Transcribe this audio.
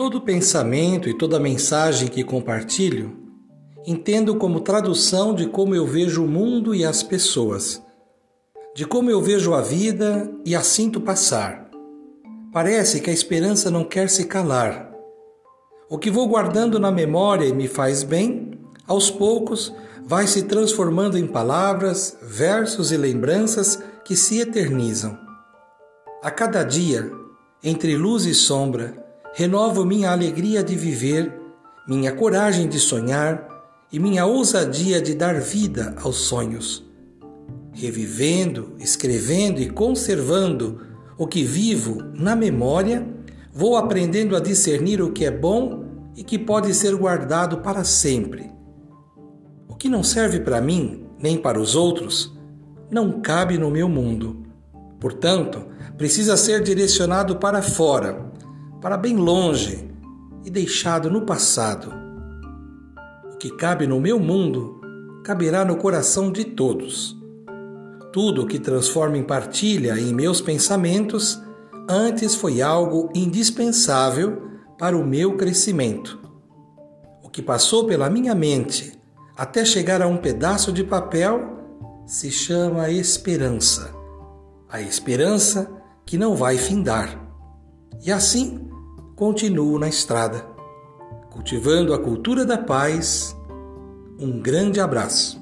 Todo pensamento e toda mensagem que compartilho entendo como tradução de como eu vejo o mundo e as pessoas, de como eu vejo a vida e a sinto passar. Parece que a esperança não quer se calar. O que vou guardando na memória e me faz bem, aos poucos vai se transformando em palavras, versos e lembranças que se eternizam. A cada dia, entre luz e sombra, renovo minha alegria de viver, minha coragem de sonhar e minha ousadia de dar vida aos sonhos. Revivendo, escrevendo e conservando o que vivo na memória, vou aprendendo a discernir o que é bom e que pode ser guardado para sempre. O que não serve para mim, nem para os outros, não cabe no meu mundo. Portanto, precisa ser direcionado para fora, para bem longe e deixado no passado. O que cabe no meu mundo caberá no coração de todos. Tudo que transforma em partilha em meus pensamentos antes foi algo indispensável para o meu crescimento. O que passou pela minha mente até chegar a um pedaço de papel se chama esperança. A esperança que não vai findar. E assim continuo na estrada, cultivando a cultura da paz. Um grande abraço.